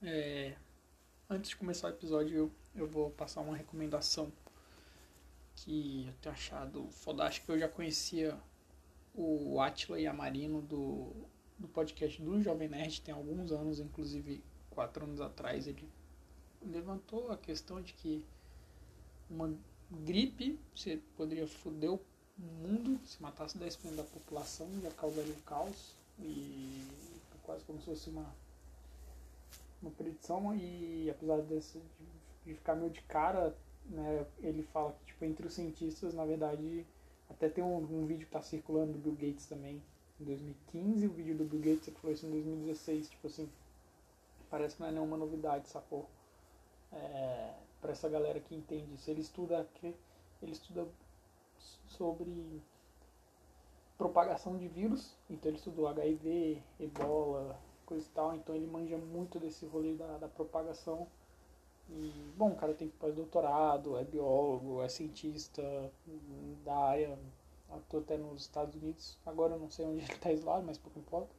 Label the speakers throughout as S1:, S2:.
S1: É, antes de começar o episódio, eu, eu vou passar uma recomendação que eu tenho achado fodástica. Eu já conhecia o Atila e a Marino do, do podcast do Jovem Nerd, tem alguns anos, inclusive quatro anos atrás, ele levantou a questão de que uma gripe você poderia foder o mundo se matasse 10% da população já causaria um caos e quase como se fosse uma uma predição e apesar desse, de, ficar meio de cara, né, ele fala que tipo, entre os cientistas, na verdade, até tem um, um vídeo que está circulando do Bill Gates também, em 2015, o vídeo do Bill Gates que foi isso em 2016, tipo assim, parece que não é nenhuma novidade, sacou? É, para essa galera que entende isso, ele estuda que ele estuda sobre propagação de vírus, então ele estudou HIV, Ebola, coisa e tal, então ele manja muito desse rolê da, da propagação. E, bom, o cara tem pós-doutorado, é biólogo, é cientista da área, atua até nos Estados Unidos. Agora eu não sei onde ele está isolado, mas pouco importa.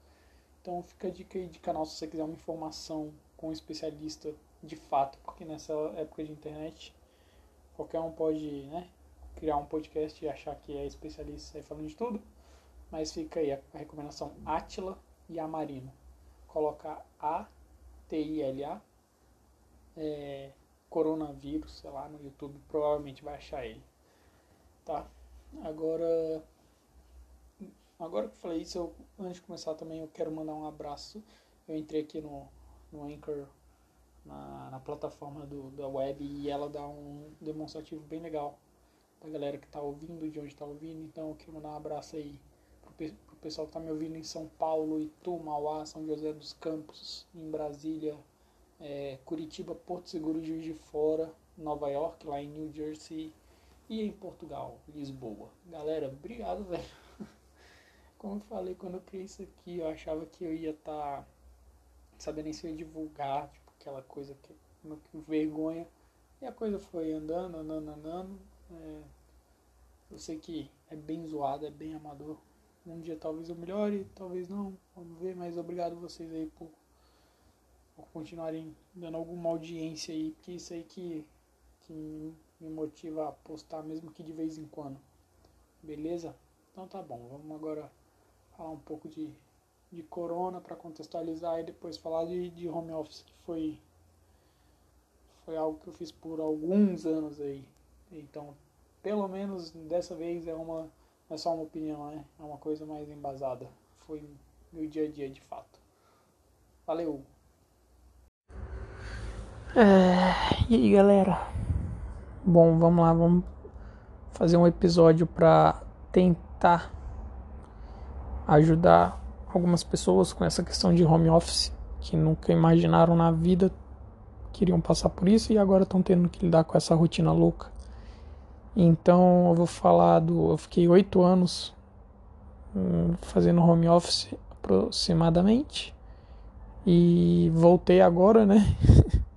S1: Então fica a dica aí de canal se você quiser uma informação com um especialista de fato, porque nessa época de internet qualquer um pode né, criar um podcast e achar que é especialista e falando de tudo. Mas fica aí a recomendação Atila e Amarino colocar A, T-I-L-A, é, coronavírus, sei lá, no YouTube, provavelmente vai achar ele. Tá? Agora, agora que eu falei isso, eu, antes de começar também eu quero mandar um abraço. Eu entrei aqui no, no Anchor, na, na plataforma do, da web, e ela dá um demonstrativo bem legal da galera que está ouvindo, de onde está ouvindo. Então eu quero mandar um abraço aí pessoal que está me ouvindo em São Paulo, Itu, Mauá, São José dos Campos, em Brasília, é, Curitiba, Porto Seguro, Juiz de Fora, Nova York, lá em New Jersey e em Portugal, Lisboa. Galera, obrigado, velho. Como eu falei, quando eu criei isso aqui, eu achava que eu ia estar tá sabendo nem se eu ia divulgar, tipo, aquela coisa que, que vergonha. E a coisa foi andando, andando, andando. É, eu sei que é bem zoado, é bem amador, um dia talvez eu melhore, talvez não. Vamos ver, mas obrigado vocês aí por, por continuarem dando alguma audiência aí, porque isso aí que, que me motiva a postar mesmo que de vez em quando. Beleza? Então tá bom, vamos agora falar um pouco de, de corona para contextualizar e depois falar de, de home office, que foi, foi algo que eu fiz por alguns anos aí. Então, pelo menos dessa vez é uma é só uma opinião, né? É uma coisa mais embasada. Foi meu dia a dia de fato. Valeu! É, e aí galera? Bom, vamos lá, vamos fazer um episódio para tentar ajudar algumas pessoas com essa questão de home office que nunca imaginaram na vida queriam passar por isso e agora estão tendo que lidar com essa rotina louca. Então eu vou falar do. Eu fiquei oito anos hum, fazendo home office aproximadamente. E voltei agora, né?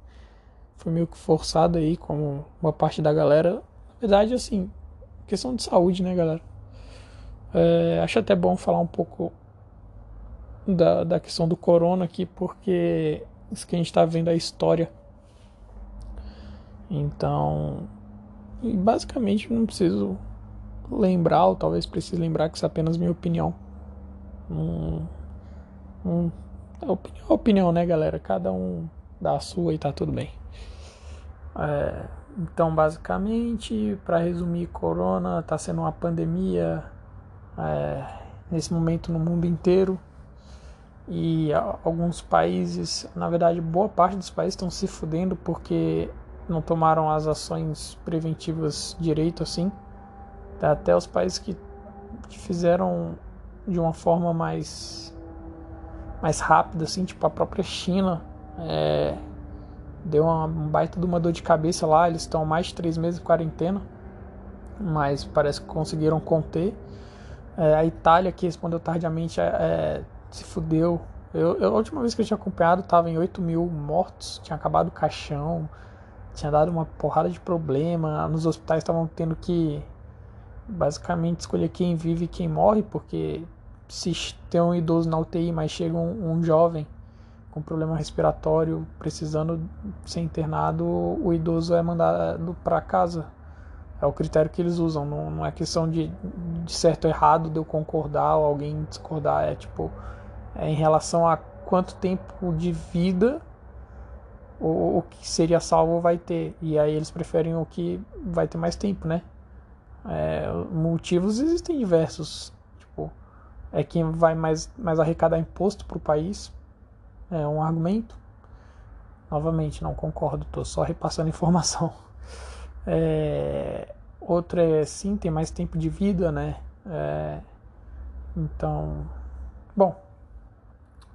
S1: Foi meio que forçado aí, como uma parte da galera. Na verdade, assim, questão de saúde, né, galera? É, acho até bom falar um pouco da, da questão do corona aqui, porque isso que a gente está vendo é a história. Então, e basicamente não preciso lembrar, ou talvez precise lembrar que isso é apenas minha opinião. Hum, hum, é opinião, opinião, né, galera? Cada um dá a sua e tá tudo bem. É, então, basicamente, para resumir, Corona está sendo uma pandemia é, nesse momento no mundo inteiro e alguns países, na verdade, boa parte dos países estão se fudendo porque não tomaram as ações preventivas direito assim. Até os países que, que fizeram de uma forma mais mais rápida, assim, tipo a própria China, é, deu uma um baita de uma dor de cabeça lá. Eles estão mais de três meses em quarentena, mas parece que conseguiram conter. É, a Itália, que respondeu tardiamente, é, é se fudeu. Eu, eu, a última vez que eu tinha acompanhado estava em 8 mil mortos, tinha acabado o caixão tinha dado uma porrada de problema. Nos hospitais estavam tendo que basicamente escolher quem vive e quem morre, porque se tem um idoso na UTI, mas chega um, um jovem com problema respiratório, precisando ser internado, o idoso é mandado para casa. É o critério que eles usam. Não, não é questão de, de certo ou errado, de eu concordar ou alguém discordar. É tipo, é em relação a quanto tempo de vida o, o que seria salvo vai ter. E aí eles preferem o que vai ter mais tempo, né? É, motivos existem diversos. Tipo, é quem vai mais, mais arrecadar imposto para o país. É um argumento. Novamente, não concordo, estou só repassando informação. É, outro é sim, tem mais tempo de vida, né? É, então, bom,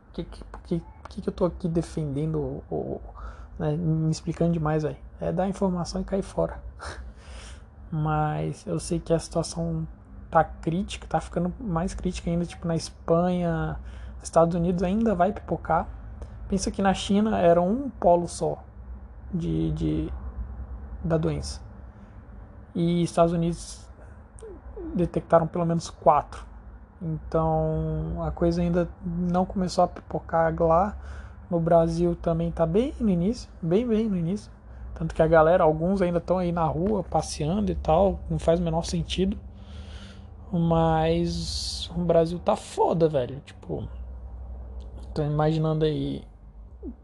S1: o que, que, que, que eu estou aqui defendendo né, me explicando demais aí? É dar informação e cair fora. Mas eu sei que a situação tá crítica, tá ficando mais crítica ainda, tipo na Espanha, Estados Unidos ainda vai pipocar. Pensa que na China era um polo só de, de da doença. E Estados Unidos detectaram pelo menos quatro. Então a coisa ainda não começou a pipocar lá. No Brasil também tá bem no início, bem bem no início. Tanto que a galera, alguns ainda estão aí na rua passeando e tal, não faz o menor sentido. Mas o Brasil tá foda, velho. Tipo, tô imaginando aí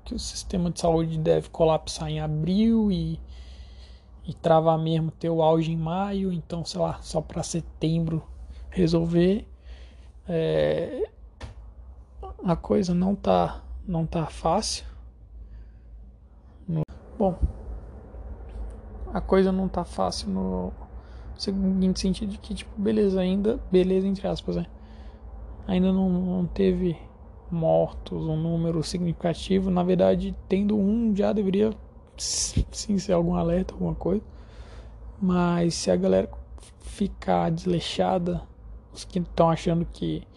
S1: que o sistema de saúde deve colapsar em abril e, e travar mesmo ter o auge em maio, então sei lá, só para setembro resolver. É, a coisa não tá não tá fácil. Bom, a coisa não tá fácil no seguinte sentido de que, tipo, beleza, ainda, beleza, entre aspas, né? Ainda não, não teve mortos, um número significativo. Na verdade, tendo um já deveria sim ser algum alerta, alguma coisa. Mas se a galera ficar desleixada, os que estão achando que,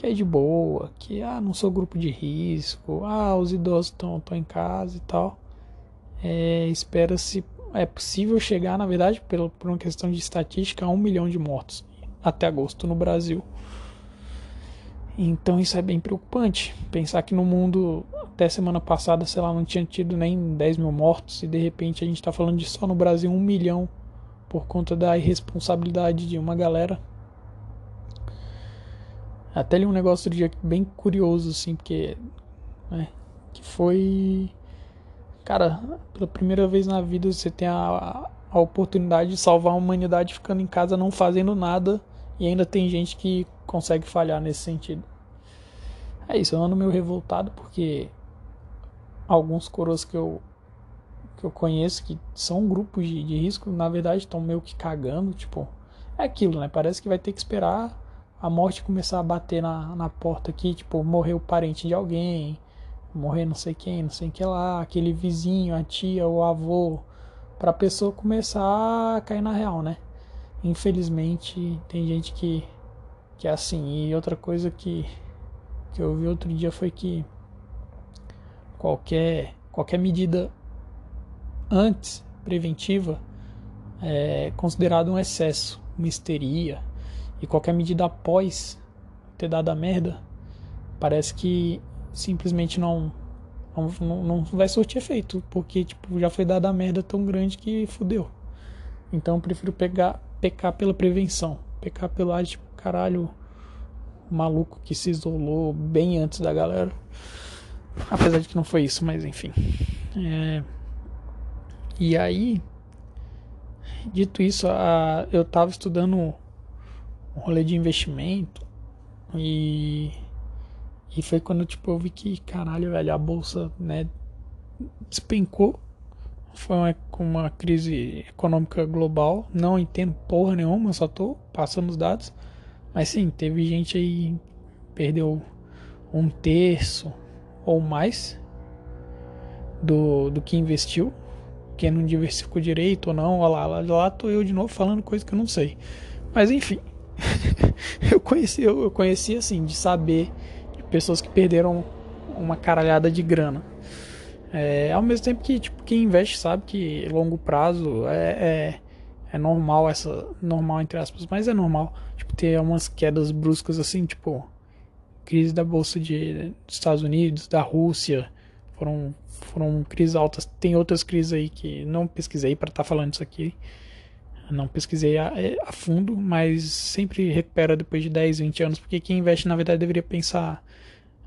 S1: que é de boa, que ah, não sou grupo de risco, ah, os idosos estão em casa e tal, é, espera-se é possível chegar, na verdade, por, por uma questão de estatística, a um milhão de mortos até agosto no Brasil. Então isso é bem preocupante. Pensar que no mundo, até semana passada, sei lá, não tinha tido nem 10 mil mortos e de repente a gente está falando de só no Brasil um milhão por conta da irresponsabilidade de uma galera. Até li um negócio do dia bem curioso, assim, porque. Né, que foi cara, pela primeira vez na vida você tem a, a oportunidade de salvar a humanidade ficando em casa não fazendo nada e ainda tem gente que consegue falhar nesse sentido. É isso, eu ando meio revoltado porque alguns coroas que eu que eu conheço que são grupos de, de risco, na verdade estão meio que cagando, tipo, é aquilo, né? Parece que vai ter que esperar a morte começar a bater na, na porta aqui, tipo, morreu o parente de alguém, morrer não sei quem, não sei que lá, aquele vizinho, a tia, o avô, para a pessoa começar a cair na real, né? Infelizmente tem gente que que é assim. E outra coisa que que eu vi outro dia foi que qualquer qualquer medida antes preventiva é considerado um excesso, uma histeria. E qualquer medida após ter dado a merda, parece que simplesmente não, não, não vai surtir efeito, porque tipo, já foi dada a merda tão grande que fudeu. Então eu prefiro pegar, pecar pela prevenção, pecar pelo ar, tipo, caralho, maluco que se isolou bem antes da galera. Apesar de que não foi isso, mas enfim. É... E aí, dito isso, a... eu tava estudando um rolê de investimento e e foi quando tipo, eu vi que, caralho, velho, a bolsa, né, despencou. Foi uma, uma crise econômica global. Não entendo porra nenhuma, só tô passando os dados. Mas sim, teve gente aí perdeu um terço ou mais do, do que investiu. Quem não diversificou direito ou não, olha lá, lá, lá tô eu de novo falando coisa que eu não sei. Mas enfim, eu conheci, eu, conheci assim, de saber pessoas que perderam uma caralhada de grana. É, ao mesmo tempo que tipo, quem investe sabe que longo prazo é, é, é, normal essa. Normal entre aspas, mas é normal. Tipo, ter umas quedas bruscas assim, tipo. crise da bolsa de, dos Estados Unidos, da Rússia, foram, foram crises altas. Tem outras crises aí que não pesquisei para estar tá falando isso aqui. Não pesquisei a, é, a, fundo, mas sempre recupera depois de 10, 20 anos, porque quem investe na verdade deveria pensar.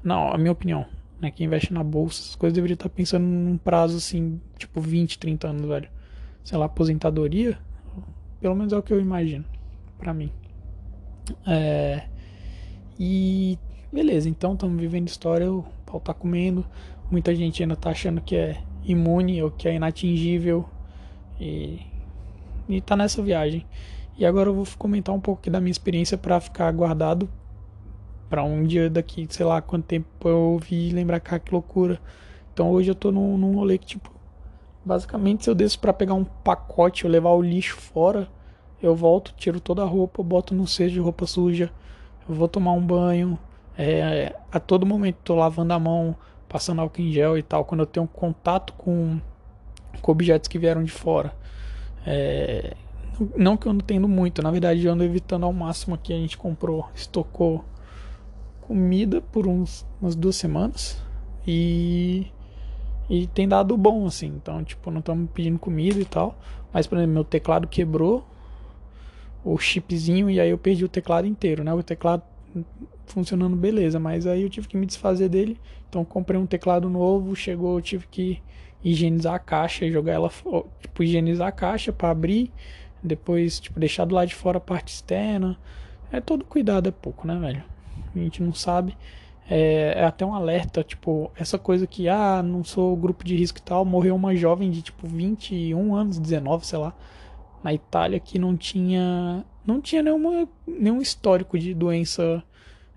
S1: Não, a minha opinião, né? Quem investe na bolsa, essas coisas deveria estar tá pensando num prazo assim, tipo 20, 30 anos, velho. Sei lá, aposentadoria, pelo menos é o que eu imagino, para mim. É, e beleza, então estamos vivendo história, o pau tá comendo. Muita gente ainda tá achando que é imune ou que é inatingível. E, e tá nessa viagem. E agora eu vou comentar um pouco aqui da minha experiência para ficar guardado para um dia daqui, sei lá quanto tempo eu ouvi lembrar, cara, que loucura. Então hoje eu tô num, num rolê que, tipo, basicamente se eu desço para pegar um pacote, eu levar o lixo fora, eu volto, tiro toda a roupa, boto no cesto de roupa suja, eu vou tomar um banho, é, a todo momento tô lavando a mão, passando álcool em gel e tal, quando eu tenho contato com, com objetos que vieram de fora. É, não que eu não tendo muito, na verdade eu ando evitando ao máximo aqui. A gente comprou, estocou comida por uns, umas duas semanas e, e tem dado bom assim. Então, tipo, não estamos pedindo comida e tal. Mas, por exemplo, meu teclado quebrou o chipzinho e aí eu perdi o teclado inteiro, né? O teclado funcionando beleza, mas aí eu tive que me desfazer dele. Então comprei um teclado novo, chegou, eu tive que higienizar a caixa, jogar ela, tipo, higienizar a caixa para abrir, depois, tipo, deixar do lado de fora a parte externa. É todo cuidado é pouco, né, velho? A gente não sabe. É, é, até um alerta, tipo, essa coisa que, ah, não sou grupo de risco e tal, morreu uma jovem de, tipo, 21 anos, 19, sei lá, na Itália que não tinha, não tinha nenhuma, nenhum histórico de doença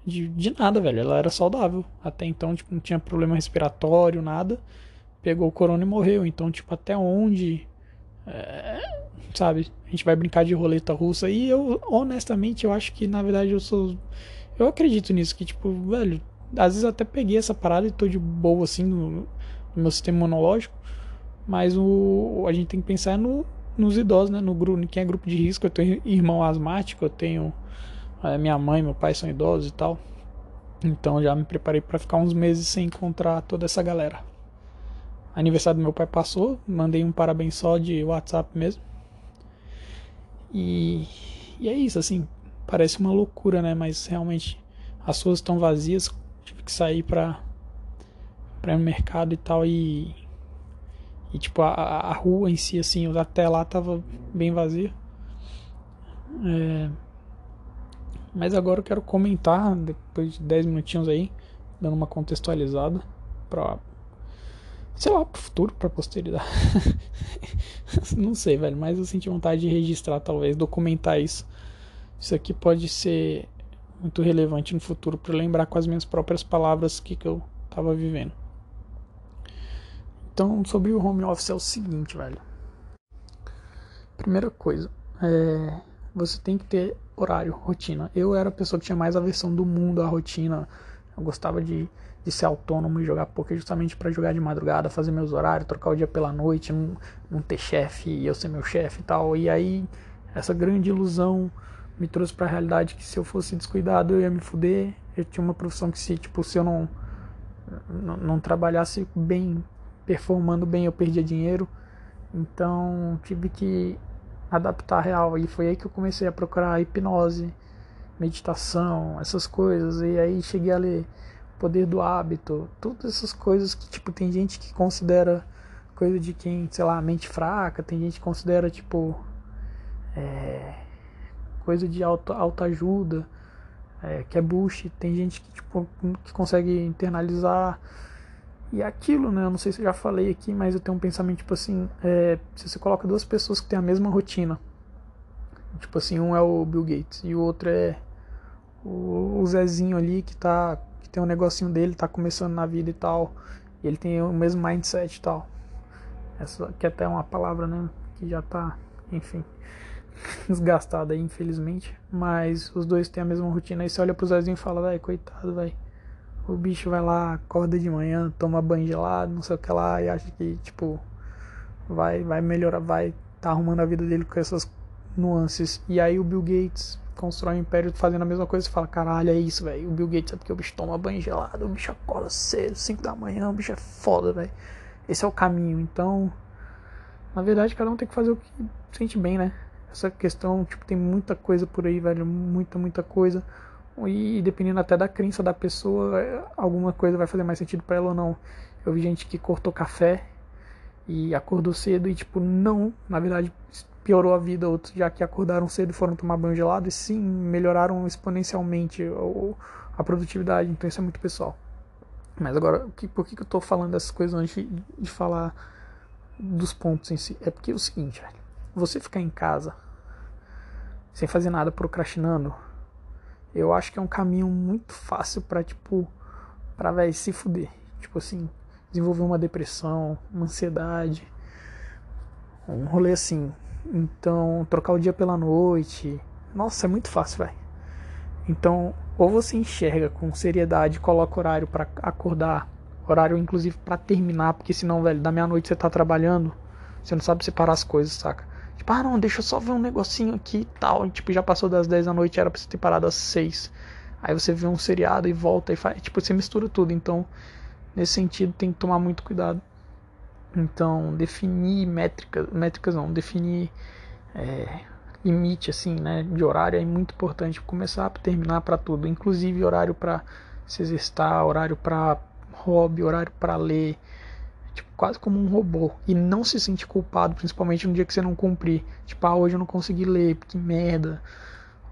S1: de, de nada, velho. Ela era saudável. Até então, tipo, não tinha problema respiratório, nada. Pegou o corona e morreu. Então, tipo, até onde. É, sabe? A gente vai brincar de roleta russa. E eu, honestamente, eu acho que, na verdade, eu sou. Eu acredito nisso, que, tipo, velho. Às vezes até peguei essa parada e tô de boa, assim, no, no meu sistema imunológico. Mas o, a gente tem que pensar no, nos idosos, né? No grupo, quem é grupo de risco. Eu tenho irmão asmático, eu tenho minha mãe, meu pai são idosos e tal. Então já me preparei para ficar uns meses sem encontrar toda essa galera. Aniversário do meu pai passou, mandei um parabéns só de WhatsApp mesmo. E, e é isso, assim, parece uma loucura, né? Mas realmente as ruas estão vazias, tive que sair pra, pra ir no mercado e tal. E, e tipo, a, a rua em si, assim, até lá tava bem vazia. É, mas agora eu quero comentar, depois de 10 minutinhos aí, dando uma contextualizada pra. Sei lá, pro futuro, pra posteridade. Não sei, velho, mas eu senti vontade de registrar, talvez, documentar isso. Isso aqui pode ser muito relevante no futuro para lembrar com as minhas próprias palavras o que, que eu tava vivendo. Então, sobre o home office é o seguinte, velho. Primeira coisa, é, você tem que ter horário, rotina. Eu era a pessoa que tinha mais aversão do mundo à rotina. Eu gostava de, de ser autônomo e jogar poker justamente para jogar de madrugada, fazer meus horários, trocar o dia pela noite, não, não ter chefe e eu ser meu chefe e tal. E aí, essa grande ilusão me trouxe para a realidade que se eu fosse descuidado eu ia me fuder. Eu tinha uma profissão que se, tipo, se eu não, não, não trabalhasse bem, performando bem, eu perdia dinheiro. Então, tive que adaptar real. E foi aí que eu comecei a procurar hipnose, meditação, essas coisas. E aí cheguei a ler Poder do Hábito, todas essas coisas que, tipo, tem gente que considera coisa de quem, sei lá, mente fraca, tem gente que considera, tipo, é, coisa de auto, autoajuda, é, que é bullshit. Tem gente que, tipo, que consegue internalizar e aquilo, né? Eu não sei se eu já falei aqui, mas eu tenho um pensamento tipo assim: é, se você coloca duas pessoas que têm a mesma rotina, tipo assim, um é o Bill Gates e o outro é o, Zezinho ali que tá tem um negocinho dele, tá começando na vida e tal, e ele tem o mesmo mindset e tal. Essa que é até uma palavra, né? Que já tá, enfim, desgastada aí, infelizmente. Mas os dois têm a mesma rotina. Aí você olha pro Zezinho e fala, vai, coitado, vai o bicho vai lá, acorda de manhã, toma banho gelado, não sei o que lá, e acha que, tipo, vai, vai melhorar, vai tá arrumando a vida dele com essas nuances. E aí o Bill Gates constrói um império fazendo a mesma coisa e fala, caralho, é isso, velho. O Bill Gates é porque o bicho toma banho gelado, o bicho acorda cedo, 5 da manhã, o bicho é foda, velho. Esse é o caminho. Então, na verdade, cada um tem que fazer o que sente bem, né? Essa questão, tipo, tem muita coisa por aí, velho. Muita, muita coisa. E dependendo até da crença da pessoa, alguma coisa vai fazer mais sentido para ela ou não. Eu vi gente que cortou café e acordou cedo e, tipo, não, na verdade, piorou a vida. Outros já que acordaram cedo foram tomar banho gelado e sim, melhoraram exponencialmente a produtividade. Então isso é muito pessoal. Mas agora, por que, eu tô falando dessas coisas antes de falar dos pontos em si? É porque é o seguinte, velho. Você ficar em casa sem fazer nada procrastinando eu acho que é um caminho muito fácil para tipo para velho se fuder, tipo assim, desenvolver uma depressão, uma ansiedade, um rolê assim. Então, trocar o dia pela noite, nossa, é muito fácil, velho. Então, ou você enxerga com seriedade, coloca horário para acordar, horário inclusive para terminar, porque senão, velho, da meia-noite você tá trabalhando, você não sabe separar as coisas, saca? Tipo, ah não, deixa eu só ver um negocinho aqui e tal. E, tipo, já passou das 10 da noite, era pra você ter parado às 6. Aí você vê um seriado e volta e faz. Tipo, você mistura tudo. Então, nesse sentido, tem que tomar muito cuidado. Então, definir métricas, métricas não, definir é, limite, assim, né, de horário é muito importante. Começar a terminar para tudo, inclusive horário para se exercitar, horário para hobby, horário para ler, tipo, quase como um robô. E não se sente culpado, principalmente no dia que você não cumprir. Tipo, ah, hoje eu não consegui ler, que merda.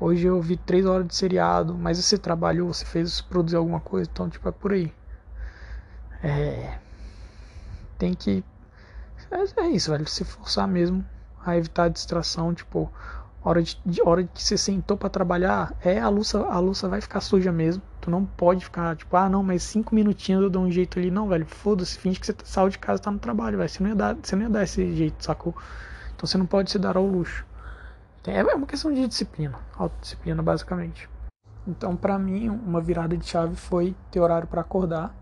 S1: Hoje eu vi três horas de seriado, mas você trabalhou, você fez produzir alguma coisa, então tipo, é por aí. É. Tem que. É, isso, velho. Se forçar mesmo a evitar a distração, tipo, hora de, de hora que você sentou para trabalhar, é a louça, a louça vai ficar suja mesmo. Tu não pode ficar tipo, ah, não, mas cinco minutinhos eu dou um jeito ali. Não, velho, foda-se, finge que você tá, saiu de casa tá no trabalho, velho. Você não ia dar, você não ia dar esse jeito, sacou? Então você não pode se dar ao luxo. É, é uma questão de disciplina, autodisciplina basicamente. Então, para mim, uma virada de chave foi ter horário para acordar,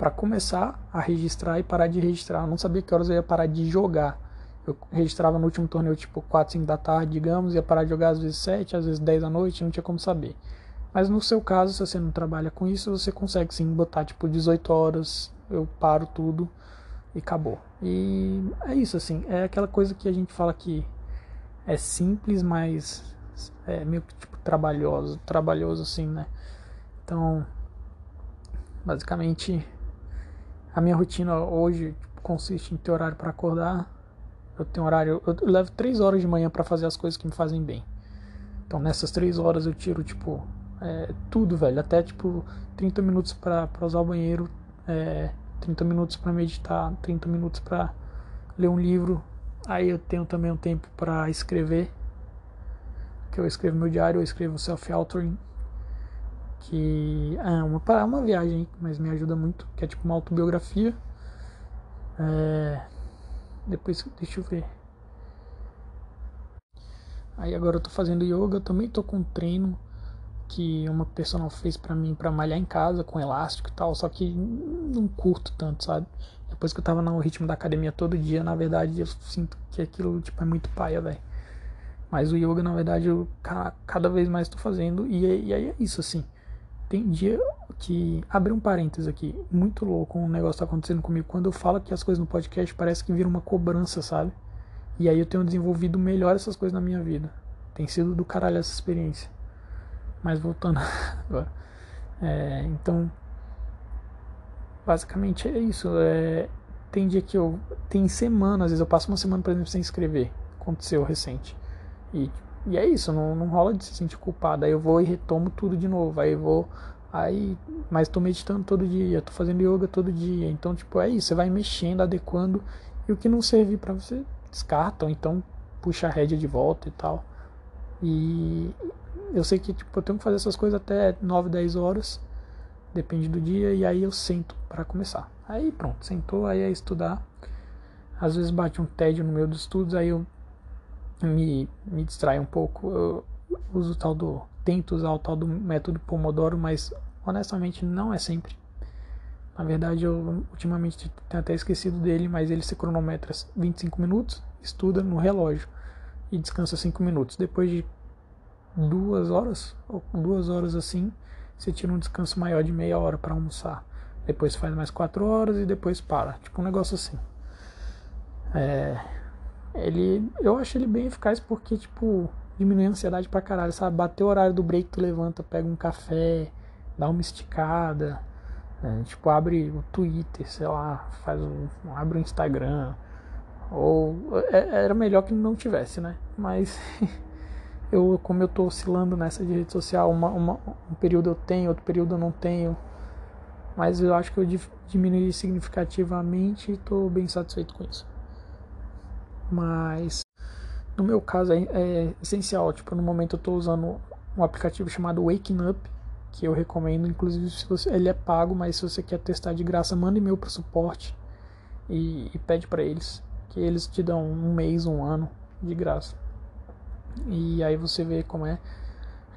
S1: para começar a registrar e parar de registrar. Eu não sabia que horas eu ia parar de jogar eu registrava no último torneio tipo 4, 5 da tarde, digamos, ia parar de jogar às vezes 7, às vezes 10 da noite, não tinha como saber. Mas no seu caso, se você não trabalha com isso, você consegue sim botar tipo 18 horas, eu paro tudo e acabou. E é isso assim, é aquela coisa que a gente fala que é simples, mas é meio que tipo trabalhoso, trabalhoso assim, né? Então, basicamente a minha rotina hoje consiste em ter horário para acordar, eu tenho horário, eu levo três horas de manhã para fazer as coisas que me fazem bem. Então nessas três horas eu tiro, tipo, é, tudo, velho. Até, tipo, 30 minutos para usar o banheiro, é, 30 minutos para meditar, 30 minutos para ler um livro. Aí eu tenho também um tempo para escrever. Que eu escrevo meu diário, eu escrevo self-authoring. Que é uma, uma viagem, mas me ajuda muito. Que é tipo uma autobiografia. É, depois, deixa eu ver. Aí agora eu tô fazendo yoga, eu também tô com um treino que uma personal fez para mim para malhar em casa com elástico e tal, só que não curto tanto, sabe? Depois que eu tava no ritmo da academia todo dia, na verdade eu sinto que aquilo tipo é muito paia, velho. Mas o yoga, na verdade, eu cada vez mais tô fazendo e, e aí é isso assim. Tem dia que. Abre um parênteses aqui. Muito louco um negócio tá acontecendo comigo. Quando eu falo que as coisas no podcast parece que vira uma cobrança, sabe? E aí eu tenho desenvolvido melhor essas coisas na minha vida. Tem sido do caralho essa experiência. Mas voltando agora. É, então. Basicamente é isso. É, tem dia que eu. Tem semanas, às vezes eu passo uma semana, por exemplo, sem escrever. Aconteceu recente. E e é isso, não, não rola de se sentir culpado. Aí eu vou e retomo tudo de novo. Aí eu vou. Aí. Mas tô meditando todo dia, tô fazendo yoga todo dia. Então, tipo, é isso. Você vai mexendo, adequando. E o que não servir para você, descarta. Ou então puxa a rédea de volta e tal. E eu sei que tipo, eu tenho que fazer essas coisas até 9, 10 horas. Depende do dia. E aí eu sento para começar. Aí pronto, sentou, aí é estudar. Às vezes bate um tédio no meio dos estudos, aí eu me, me distrai um pouco. Eu uso o tal do. Tento usar o tal do método Pomodoro, mas honestamente não é sempre. Na verdade, eu ultimamente tenho até esquecido dele, mas ele se cronometra 25 minutos, estuda no relógio e descansa 5 minutos. Depois de duas horas, ou duas horas assim, você tira um descanso maior de meia hora para almoçar. Depois faz mais quatro horas e depois para. Tipo um negócio assim. É, ele, eu acho ele bem eficaz porque, tipo, diminui a ansiedade pra caralho, sabe? Bater o horário do break, tu levanta, pega um café, dá uma esticada, é, tipo, abre o Twitter, sei lá, faz um, abre o Instagram. Ou é, era melhor que não tivesse, né? Mas eu, como eu tô oscilando nessa de rede social, uma, uma, um período eu tenho, outro período eu não tenho. Mas eu acho que eu diminui significativamente e tô bem satisfeito com isso. Mas no meu caso é, é essencial, tipo, no momento eu tô usando um aplicativo chamado Waking Up que eu recomendo, inclusive se você, ele é pago, mas se você quer testar de graça, manda e-mail para o suporte e, e pede para eles, que eles te dão um mês, um ano de graça. E aí você vê como é.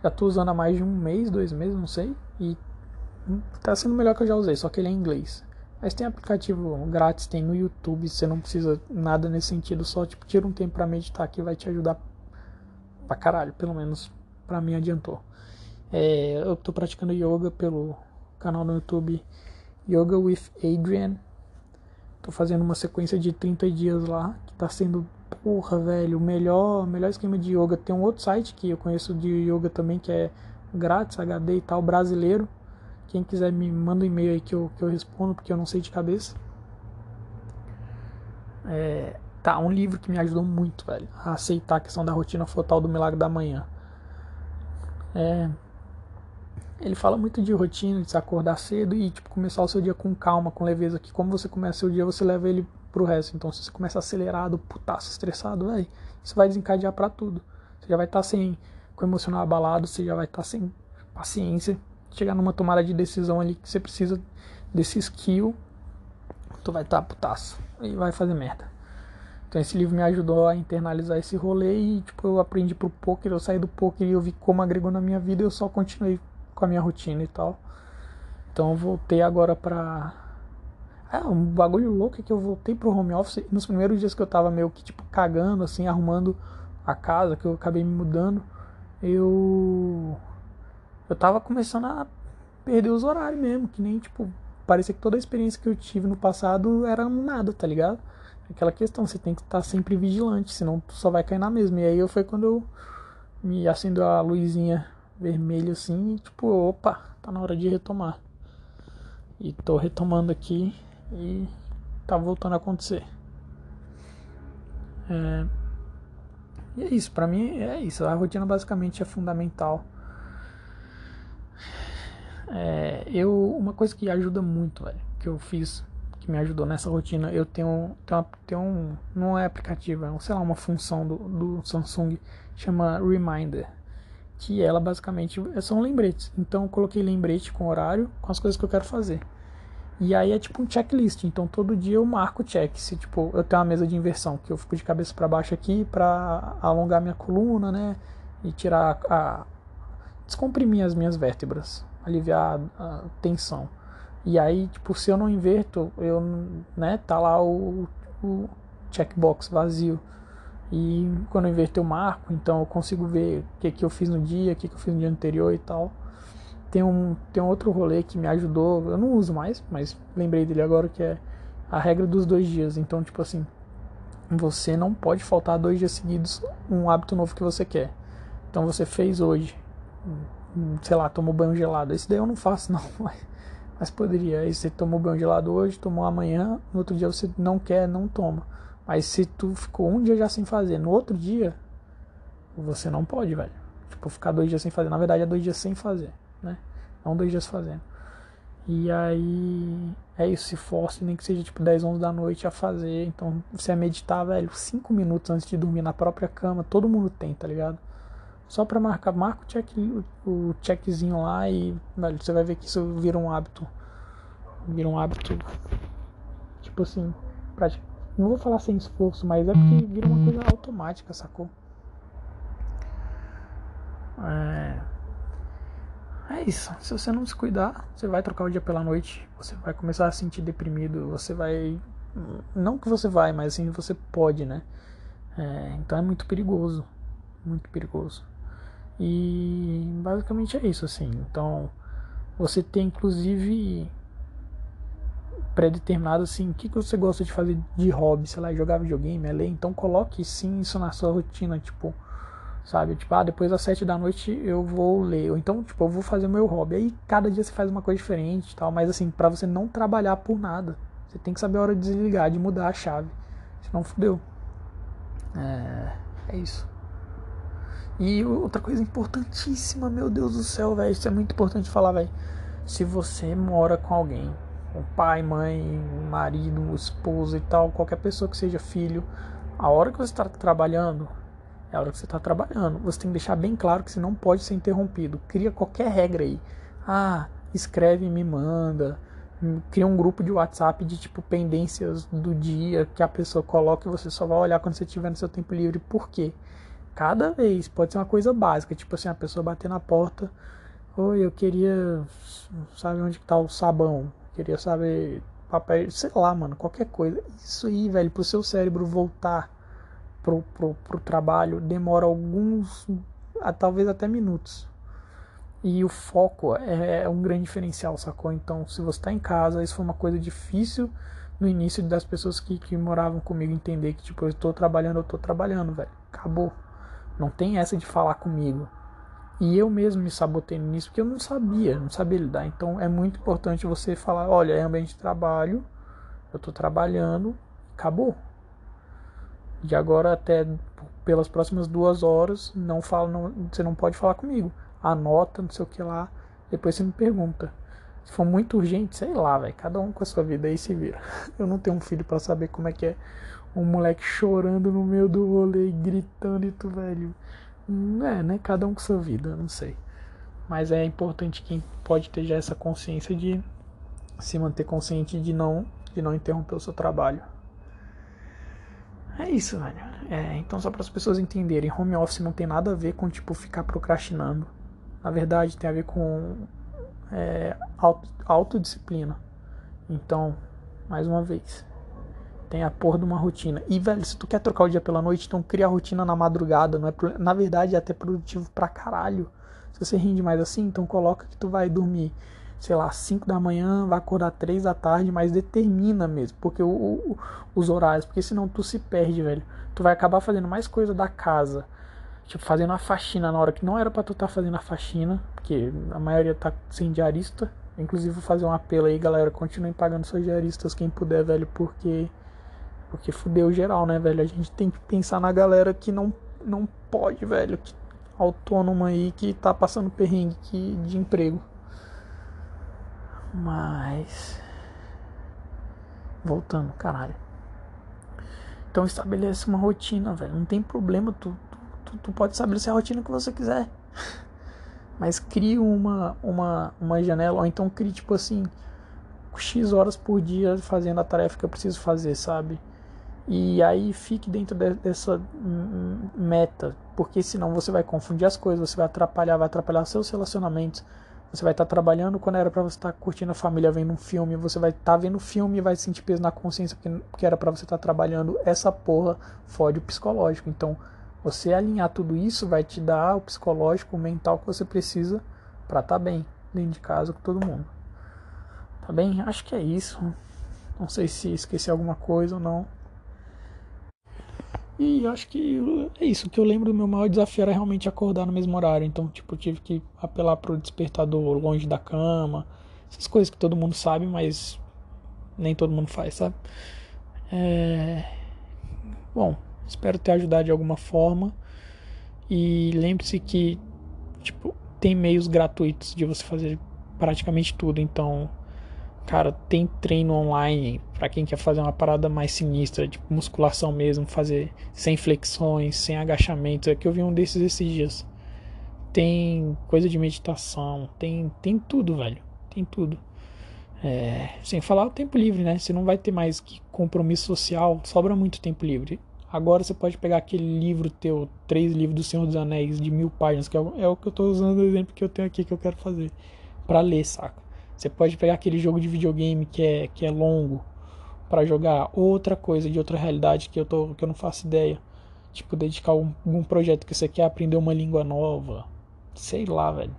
S1: Já tô usando há mais de um mês, dois meses, não sei, e tá sendo melhor que eu já usei, só que ele é em inglês. Mas tem aplicativo grátis, tem no YouTube, você não precisa nada nesse sentido, só tipo tira um tempo para meditar que vai te ajudar pra caralho, pelo menos para mim adiantou. É, eu estou praticando yoga pelo canal no YouTube Yoga with Adrian. Tô fazendo uma sequência de 30 dias lá, que tá sendo, porra, velho, o melhor, melhor esquema de yoga. Tem um outro site que eu conheço de yoga também, que é grátis, HD e tal, brasileiro. Quem quiser me manda um e-mail aí que eu, que eu respondo, porque eu não sei de cabeça. É, tá, um livro que me ajudou muito, velho, a aceitar a questão da rotina fotal do milagre da manhã. É, ele fala muito de rotina, de se acordar cedo e tipo começar o seu dia com calma, com leveza, que como você começa o seu dia, você leva ele pro resto. Então se você começa acelerado, putaço, estressado, véio, isso vai desencadear para tudo. Você já vai estar tá sem com emocional abalado, você já vai estar tá sem paciência, chegar numa tomada de decisão ali que você precisa desse skill, tu vai estar tá putaço e vai fazer merda. Então esse livro me ajudou a internalizar esse rolê e tipo eu aprendi pro poker, eu saí do poker e eu vi como agregou na minha vida, eu só continuei com a minha rotina e tal. Então eu voltei agora pra. É, um bagulho louco é que eu voltei pro home office nos primeiros dias que eu tava meio que tipo cagando, assim, arrumando a casa, que eu acabei me mudando, eu. Eu tava começando a perder os horários mesmo, que nem tipo. Parecia que toda a experiência que eu tive no passado era nada, tá ligado? Aquela questão, você tem que estar sempre vigilante, senão tu só vai cair na mesma. E aí foi quando eu me acendo a luzinha vermelho assim, e, tipo, opa, tá na hora de retomar. E tô retomando aqui e tá voltando a acontecer. É, e é isso, pra mim é isso. A rotina basicamente é fundamental. É, eu, uma coisa que ajuda muito, velho, que eu fiz, que me ajudou nessa rotina, eu tenho, tenho, tenho um, não é aplicativo, é, sei lá, uma função do, do Samsung, chama Reminder que ela basicamente são lembretes. Então eu coloquei lembrete com horário, com as coisas que eu quero fazer. E aí é tipo um checklist, então todo dia eu marco check. Se tipo, eu tenho uma mesa de inversão que eu fico de cabeça para baixo aqui para alongar minha coluna, né, e tirar a descomprimir as minhas vértebras, aliviar a, tensão. E aí, tipo, se eu não inverto, eu, né, tá lá o, o checkbox vazio. E quando eu inverter o marco, então eu consigo ver o que, que eu fiz no dia, o que, que eu fiz no dia anterior e tal. Tem um, tem um outro rolê que me ajudou, eu não uso mais, mas lembrei dele agora, que é a regra dos dois dias. Então, tipo assim, você não pode faltar dois dias seguidos um hábito novo que você quer. Então você fez hoje, sei lá, tomou banho gelado. Esse daí eu não faço, não, mas, mas poderia. Aí você tomou banho gelado hoje, tomou amanhã, no outro dia você não quer, não toma. Mas se tu ficou um dia já sem fazer, no outro dia, você não pode, velho. Tipo, ficar dois dias sem fazer. Na verdade, é dois dias sem fazer, né? Não dois dias fazendo. E aí, é isso. Se force, nem que seja tipo 10, 11 da noite a fazer. Então, você é meditar, velho, 5 minutos antes de dormir na própria cama. Todo mundo tem, tá ligado? Só pra marcar, marca o, check, o checkzinho lá e, velho, você vai ver que isso vira um hábito. Vira um hábito. Tipo assim, não vou falar sem esforço, mas é porque vira uma coisa automática, sacou? É... é isso. Se você não se cuidar, você vai trocar o dia pela noite. Você vai começar a se sentir deprimido. Você vai. Não que você vai, mas assim você pode, né? É... Então é muito perigoso. Muito perigoso. E basicamente é isso, assim. Então, você tem inclusive predeterminado assim, o que, que você gosta de fazer de hobby, sei lá, jogar videogame, é ler, então coloque sim isso na sua rotina, tipo, sabe, tipo, ah, depois das sete da noite eu vou ler, ou então, tipo, eu vou fazer meu hobby, aí cada dia você faz uma coisa diferente tal, mas assim, para você não trabalhar por nada, você tem que saber a hora de desligar, de mudar a chave, senão fudeu. É, é isso. E outra coisa importantíssima, meu Deus do céu, velho, isso é muito importante falar, velho. Se você mora com alguém, um pai, mãe, marido, esposa e tal, qualquer pessoa que seja filho, a hora que você está trabalhando, é a hora que você está trabalhando. Você tem que deixar bem claro que você não pode ser interrompido. Cria qualquer regra aí. Ah, escreve e me manda. Cria um grupo de WhatsApp de tipo pendências do dia que a pessoa coloca e você só vai olhar quando você estiver no seu tempo livre. Por quê? Cada vez, pode ser uma coisa básica, tipo assim, a pessoa bater na porta, oi, eu queria, sabe onde está o sabão? Queria saber papel, sei lá, mano, qualquer coisa. Isso aí, velho, pro seu cérebro voltar pro, pro, pro trabalho demora alguns, talvez até minutos. E o foco é, é um grande diferencial, sacou? Então, se você está em casa, isso foi uma coisa difícil no início das pessoas que, que moravam comigo entender que, tipo, eu estou trabalhando, eu estou trabalhando, velho. Acabou. Não tem essa de falar comigo. E eu mesmo me sabotei nisso porque eu não sabia, não sabia lidar. Então é muito importante você falar, olha, é ambiente de trabalho, eu estou trabalhando, acabou. De agora até pelas próximas duas horas, não fala, não, você não pode falar comigo. Anota, não sei o que lá, depois você me pergunta. Se for muito urgente, sei lá, velho, cada um com a sua vida aí se vira. Eu não tenho um filho para saber como é que é um moleque chorando no meio do rolê, gritando e tu, velho. É, né? Cada um com sua vida, não sei. Mas é importante quem pode ter já essa consciência de se manter consciente de não, de não interromper o seu trabalho. É isso, velho. É, então, só para as pessoas entenderem, home office não tem nada a ver com tipo ficar procrastinando. Na verdade, tem a ver com é, auto, autodisciplina. Então, mais uma vez, tem a porra de uma rotina. E, velho, se tu quer trocar o dia pela noite, então cria a rotina na madrugada. Não é, na verdade, é até produtivo pra caralho. Se você rende mais assim, então coloca que tu vai dormir, sei lá, 5 da manhã, vai acordar 3 da tarde, mas determina mesmo. Porque o, o, os horários, porque senão tu se perde, velho. Tu vai acabar fazendo mais coisa da casa. Tipo, fazendo a faxina na hora que não era para tu estar tá fazendo a faxina, porque a maioria tá sem diarista. Inclusive, vou fazer um apelo aí, galera. Continuem pagando seus diaristas, quem puder, velho, porque porque fudeu geral, né, velho? A gente tem que pensar na galera que não, não pode, velho. Que, autônoma aí que tá passando perrengue que, de emprego. Mas. Voltando, caralho. Então estabelece uma rotina, velho. Não tem problema, tu, tu, tu pode estabelecer a rotina que você quiser. Mas crie uma, uma, uma janela, ou então crie tipo assim, X horas por dia fazendo a tarefa que eu preciso fazer, sabe? E aí fique dentro de, dessa meta, porque senão você vai confundir as coisas, você vai atrapalhar, vai atrapalhar seus relacionamentos. Você vai estar tá trabalhando quando era para você estar tá curtindo a família vendo um filme, você vai estar tá vendo filme e vai sentir peso na consciência porque, porque era para você estar tá trabalhando. Essa porra fode o psicológico. Então, você alinhar tudo isso vai te dar o psicológico, o mental que você precisa para estar tá bem dentro de casa com todo mundo. Tá bem? Acho que é isso. Não sei se esqueci alguma coisa ou não. E acho que é isso. O que eu lembro do meu maior desafio era realmente acordar no mesmo horário. Então, tipo, tive que apelar pro despertador longe da cama. Essas coisas que todo mundo sabe, mas nem todo mundo faz, sabe? É... Bom, espero ter ajudado de alguma forma. E lembre-se que, tipo, tem meios gratuitos de você fazer praticamente tudo. Então, Cara, tem treino online para quem quer fazer uma parada mais sinistra, tipo musculação mesmo, fazer sem flexões, sem agachamentos. É que eu vi um desses esses dias. Tem coisa de meditação, tem, tem tudo, velho. Tem tudo. É, sem falar o tempo livre, né? Você não vai ter mais que compromisso social, sobra muito tempo livre. Agora você pode pegar aquele livro teu, três livros do Senhor dos Anéis, de mil páginas, que é o, é que eu tô usando o exemplo que eu tenho aqui que eu quero fazer. para ler, saca? Você pode pegar aquele jogo de videogame que é, que é longo para jogar outra coisa de outra realidade que eu, tô, que eu não faço ideia. Tipo, dedicar um, um projeto que você quer aprender uma língua nova. sei lá, velho.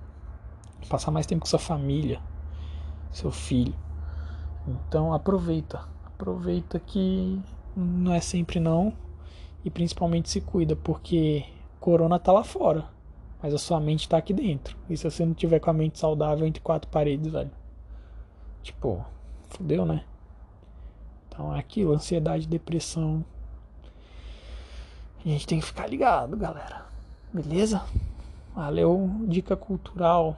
S1: Passar mais tempo com sua família, seu filho. Então aproveita. Aproveita que não é sempre não. E principalmente se cuida, porque corona tá lá fora. Mas a sua mente tá aqui dentro. E se você não tiver com a mente saudável entre quatro paredes, velho. Tipo, fodeu, né? Então é aquilo, ansiedade, depressão. A gente tem que ficar ligado, galera. Beleza? Valeu, dica cultural.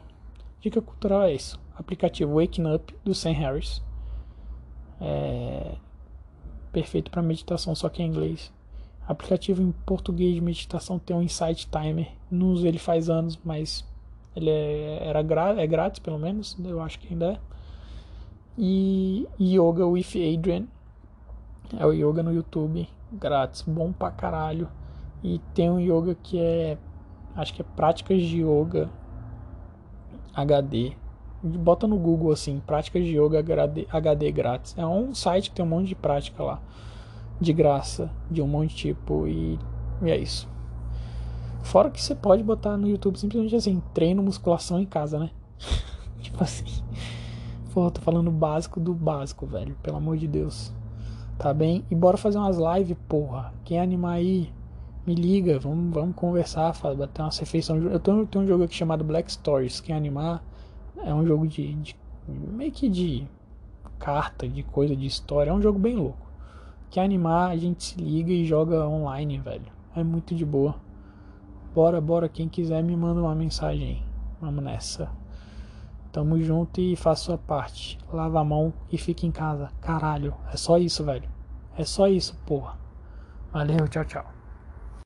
S1: Dica cultural é isso. Aplicativo Waking Up do Sam Harris. É perfeito para meditação, só que em inglês. Aplicativo em português de meditação tem um Insight Timer. Não uso ele faz anos, mas ele é, era é grátis pelo menos, eu acho que ainda é. E Yoga with Adrian. É o yoga no YouTube, grátis, bom pra caralho. E tem um yoga que é acho que é práticas de yoga HD. Bota no Google assim, práticas de yoga HD, grátis. É um site que tem um monte de prática lá. De graça, de um monte de tipo. E, e é isso. Fora que você pode botar no YouTube simplesmente assim, treino musculação em casa, né? tipo assim. Pô, tô falando básico do básico, velho. Pelo amor de Deus. Tá bem? E bora fazer umas lives, porra. Quem animar aí, me liga, vamos, vamos conversar, bater uma refeição. Eu tenho, tenho um jogo aqui chamado Black Stories, quem animar é um jogo de, de, meio que de carta, de coisa, de história, é um jogo bem louco. Quer animar, a gente se liga e joga online, velho. É muito de boa. Bora, bora, quem quiser me manda uma mensagem. Vamos nessa. Tamo junto e faça sua parte. Lava a mão e fica em casa. Caralho, é só isso, velho. É só isso, porra. Valeu, tchau, tchau.